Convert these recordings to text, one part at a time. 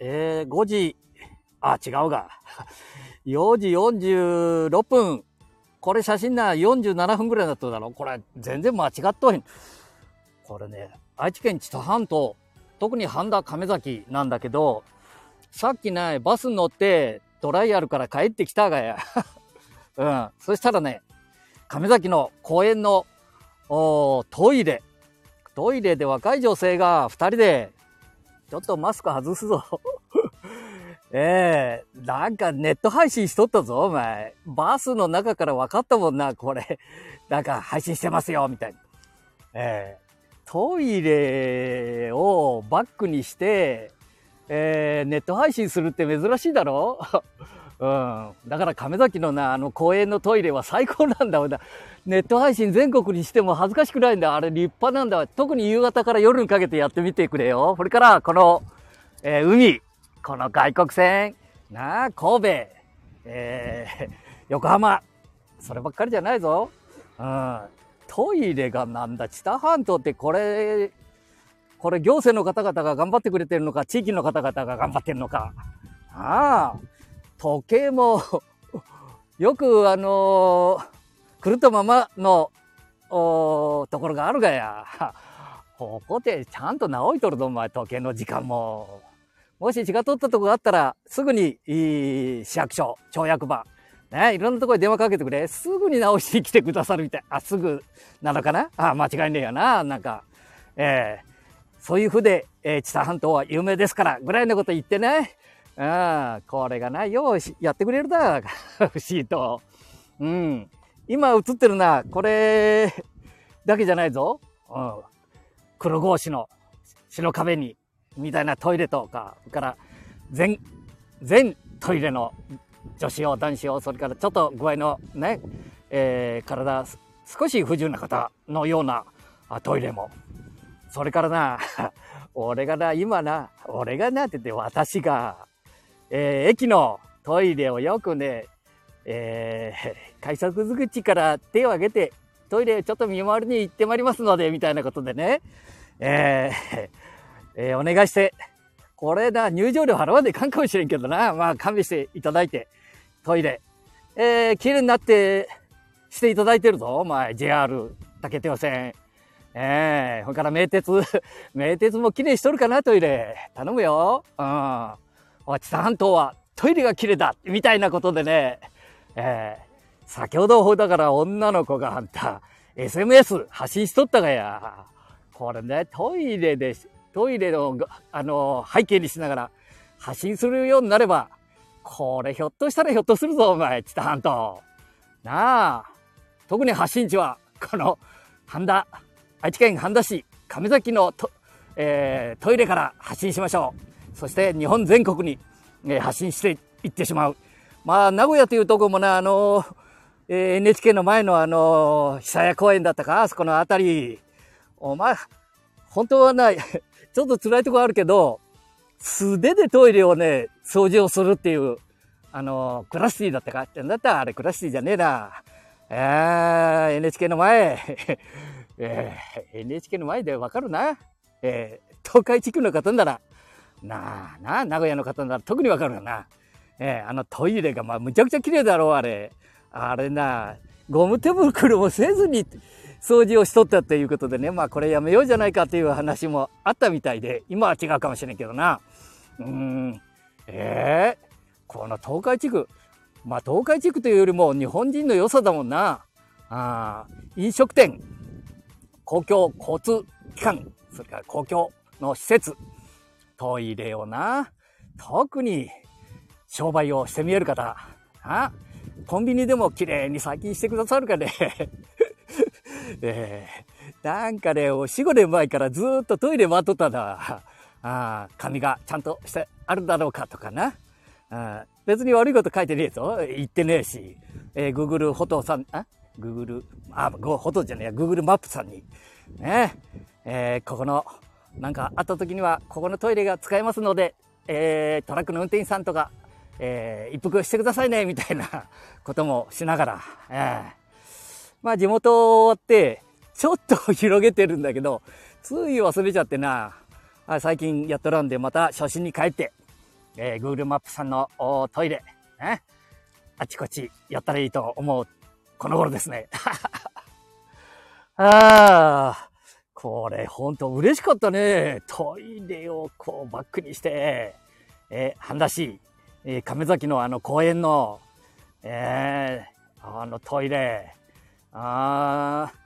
えー、5時、あ、違うが。4時46分。これ写真なら47分ぐらいだっただろこれ全然間違っとへん。これね、愛知県知多半島、特に半田亀崎なんだけど、さっきね、バスに乗ってトライアルから帰ってきたがや。うん。そしたらね、亀崎の公園のトイレ。トイレで若い女性が二人で、ちょっとマスク外すぞ。ええー、なんかネット配信しとったぞ、お前。バスの中から分かったもんな、これ。なんか配信してますよ、みたいな。ええー、トイレをバックにして、えー、ネット配信するって珍しいだろ？うん。だから亀崎のな、あの公園のトイレは最高なんだ。ネット配信全国にしても恥ずかしくないんだ。あれ立派なんだ。特に夕方から夜にかけてやってみてくれよ。それから、この、えー、海。この外国船、なあ、神戸、えー、横浜、そればっかりじゃないぞ。うん。トイレがなんだ、知多半島ってこれ、これ行政の方々が頑張ってくれてるのか、地域の方々が頑張ってるのか。ああ、時計も よくあのー、狂ったままの、おところがあるがや。ここでちゃんと直いとるぞ、お前、時計の時間も。もし血が通ったとこがあったら、すぐに、市役所、町役場、ね、いろんなところに電話かけてくれ。すぐに直しに来てくださるみたい。あ、すぐなのかな？あ、間違いねえよな。なんか、えー、そういうふうで、えー、知多半島は有名ですから、ぐらいのこと言ってね。うん、これがないよ、やってくれるだ。不思議と。うん。今映ってるな、これだけじゃないぞ。うん。黒格子の白壁にみたいなトイレとか、から全、全トイレの女子用、男子用、それからちょっと具合のね、えー、体少し不自由な方のようなトイレも。それからな、俺がな、今な、俺がなって言って私が、えー、駅のトイレをよくね、えー、快速口から手を挙げて、トイレちょっと見回りに行ってまいりますので、みたいなことでね、えー、えー、お願いして、これだ、入場料払わんでいかんかもしれんけどな。まあ、勘弁していただいて、トイレ。えー、綺麗になって、していただいてるぞ。お前、JR、竹手線。ええー、それから名鉄。名鉄も綺麗しとるかな、トイレ。頼むよ。うん。おちさ半島はトイレが綺麗だ。みたいなことでね。ええー、先ほどだから女の子があんた、SMS 発信しとったがや。これね、トイレでトイレの、あの、背景にしながら発信するようになれば、これひょっとしたらひょっとするぞ、お前、知多半島。なあ。特に発信地は、この、半田、愛知県半田市、亀崎のト,、えー、トイレから発信しましょう。そして日本全国に、えー、発信していってしまう。まあ、名古屋というとこもね、あのえー、NHK の前のあの久屋公園だったか、あそこのあたり。お前、本当はない。ちょっと辛いとこあるけど、素手でトイレをね、掃除をするっていう、あの、クラシティだったか？ってんだった？ら、あれクラシティじゃねえな。えー、NHK の前、えー、NHK の前でわかるな。えー、東海地区の方なら、なあ、なあ、名古屋の方なら特にわかるよな。えー、あのトイレがまあむちゃくちゃ綺麗だろう、あれ。あれな、ゴム手袋もせずに、掃除をしとったっていうことでね、まあこれやめようじゃないかっていう話もあったみたいで、今は違うかもしれんけどな。うーん、ええー、この東海地区、まあ東海地区というよりも日本人の良さだもんな。ああ飲食店、公共交通機関、それから公共の施設、トイレをな、特に商売をしてみえる方、あコンビニでも綺麗に先にしてくださるかね。えー、なんかね、4、5年前からずっとトイレ待っとったな。あ髪がちゃんとしてあるだろうかとかな。あ別に悪いこと書いてねえぞ。言ってねえし。えー、Google フォトさん、あ ?Google、あ、フォトじゃねえや、Google マップさんに。ねえー、ここの、なんかあった時には、ここのトイレが使えますので、えー、トラックの運転手さんとか、えー、一服してくださいね、みたいなこともしながら、えー、まあ地元終わって、ちょっと広げてるんだけど、つい忘れちゃってな、最近やっとらんでまた初心に帰って、えー、Google マップさんのトイレ、ね、あちこちやったらいいと思う、この頃ですね。ああ、これほんと嬉しかったね。トイレをこうバックにして、えー、半田市、えー、亀崎のあの公園の、えー、あのトイレ、ああ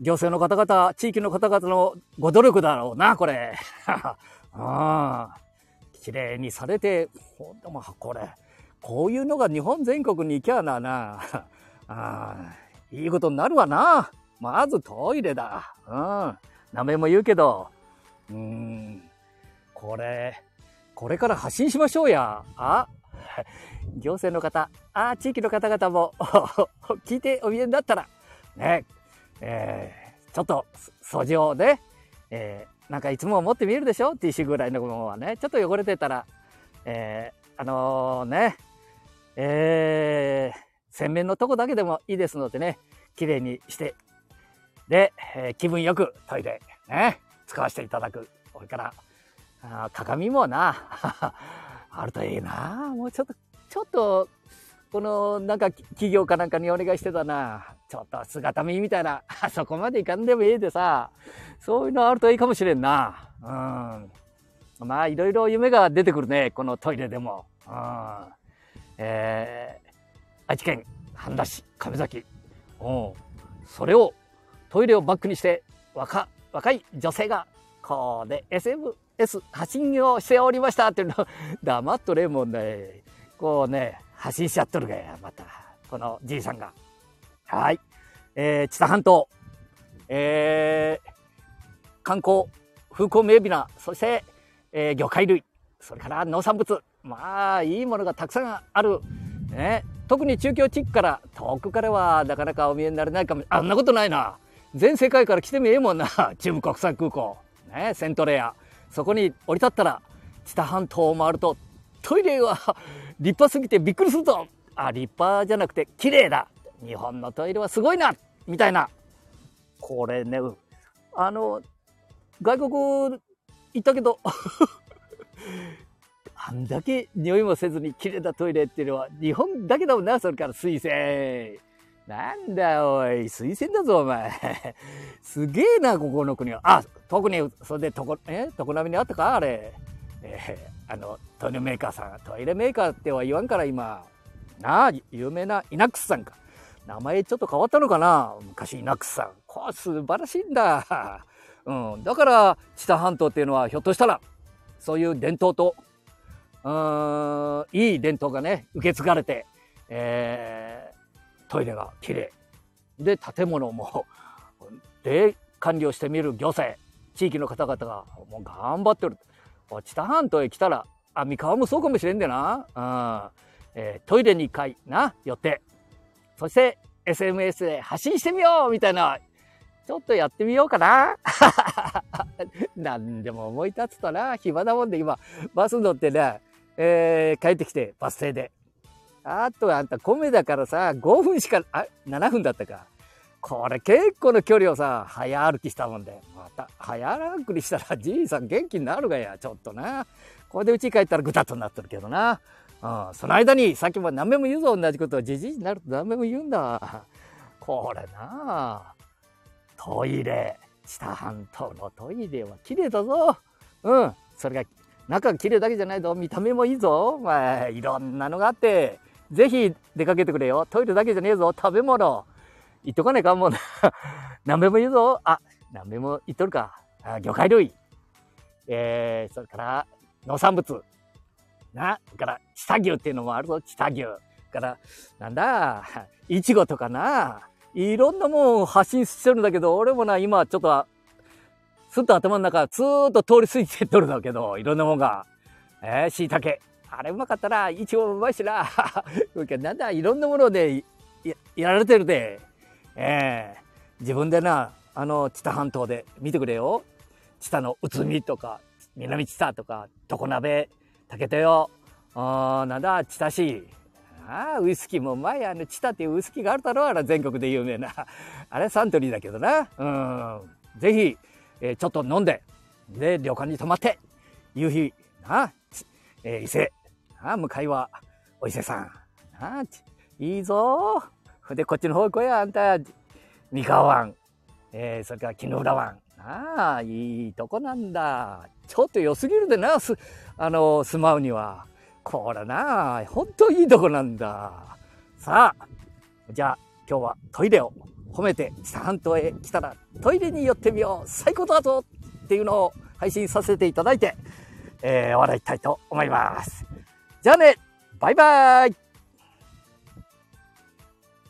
行政の方々、地域の方々のご努力だろうな、これ。あ綺麗にされて、ほんとまあ、これ、こういうのが日本全国に行きゃな、な、あいいことになるわな。まずトイレだ。うん。名前も言うけど、うん、これ、これから発信しましょうや。あ行政の方、あ地域の方々も 聞いてお見えになったら、ね、えー、ちょっと掃除をね、えー、なんかいつも持ってみるでしょ？ティッシュぐらいのものはね、ちょっと汚れてたら、えー、あのー、ね、えー、洗面のとこだけでもいいですのでね、綺麗にして、で、えー、気分よくトイレ、ね、使わせていただく。これから、あ鏡もな、あるといいな。もうちょっと、ちょっと、この、なんか企業かなんかにお願いしてたな。ちょっと姿見みたいな、そこまでいかんでもいいでさ、そういうのあるといいかもしれんな。うん。まあ、いろいろ夢が出てくるね、このトイレでも。うん。えー、愛知県半田市亀崎。うん。それを、トイレをバックにして、若、若い女性が、こうで SMS 発信をしておりましたっていうの、黙っとれもんね、こうね、発信しちゃっとるがや、また。このじいさんが。はい。えー、知多半島、えー、観光、風光明媚な、そして、えー、魚介類、それから農産物、まあ、いいものがたくさんある。ね、特に中京地区から、遠くからはなかなかお見えになれないかも、あんなことないな。全世界から来てもええもんな。中部国際空港。ね、セントレア。そこに降り立ったら、知多半島を回ると、トイレは立派すぎてびっくりするぞ。あ、立派じゃなくて綺麗だ。日本のトイレはすごいなみたいな。これね、あの、外国行ったけど あんだけ匂いもせずに綺麗なトイレっていうのは日本だけだもんな、それから水洗。なんだおい、水洗だぞお前。すげえな、ここの国は。あ、特にそれでとこ、え、常滑にあったか？あれ。えー、あの、トイレメーカーさん。トイレメーカーっては言わんから今。なあ、有名なイナックスさんか。名前ちょっと変わったのかな？昔イナックスさん。これ素晴らしいんだ。うん。だから、知多半島っていうのはひょっとしたら、そういう伝統と、うん、いい伝統がね、受け継がれて、えー、トイレが綺麗。で、建物も、で、管理をしてみる行政、地域の方々がもう頑張ってる。知多半島へ来たら、あ、三河もそうかもしれんでな。うん。えー、トイレに一回な、寄って、そして SMS で発信してみようみたいな、ちょっとやってみようかな。何でも思い立つとな、暇だもんで今、バス乗ってね、えー、帰ってきて、バス停で。あとあんた米だからさ、5分しか、あ、7分だったか。これ結構の距離をさ、早歩きしたもんで。また、早歩きしたらじいさん元気になるがや、ちょっとな。これで家帰ったらぐたっとなってるけどな。うん、その間に、さっきも何べも言うぞ、同じことを。じじいになると何べも言うんだ。これなトイレ。下半島のトイレは綺麗だぞ。うん。それが、中が綺麗だけじゃないぞ。見た目もいいぞ。まあ、いろんなのがあって、ぜひ出かけてくれよ。トイレだけじゃねえぞ。食べ物。言っとかないかもうな。何べも言うぞ。あ、何べも言っとるか。あ魚介類。えー、それから、農産物。な、から、チタ牛っていうのもあるぞ、チタ牛。から、なんだ、イチゴとかな、いろんなもん発信してるんだけど、俺もな、今ちょっと、すっと頭の中、ずーっと通り過ぎてっとるんだけど、いろんなもんが。えー、椎茸。あれうまかったら、イチゴもうまいしな。なんだ、いろんなものでや、やられてるで。えー、自分でな、あの、知多半島で見てくれよ。知多の内海とか、南知多とか、常鍋、竹手よ。なんだ、知多市。あ、ウイスキーもうまい。あの、知多っていうウイスキーがあるだろう。あれ、全国で有名な。あれ、サントリーだけどな。うん。ぜひ、えー、ちょっと飲んで、で、旅館に泊まって、夕日、な、えー、伊勢、あ向かいは、お伊勢さん。あいいぞ。で、こっちの方向や、あんた、三河湾。えー、それから木の浦湾。ああ、いいとこなんだ。ちょっと良すぎるでな、す、あの、住まうには。これな、ほんといいとこなんだ。さあ、じゃあ、今日はトイレを褒めて北半島へ来たらトイレに寄ってみよう。最高だぞっていうのを配信させていただいて、えー、終わりたいと思います。じゃあね、バイバイ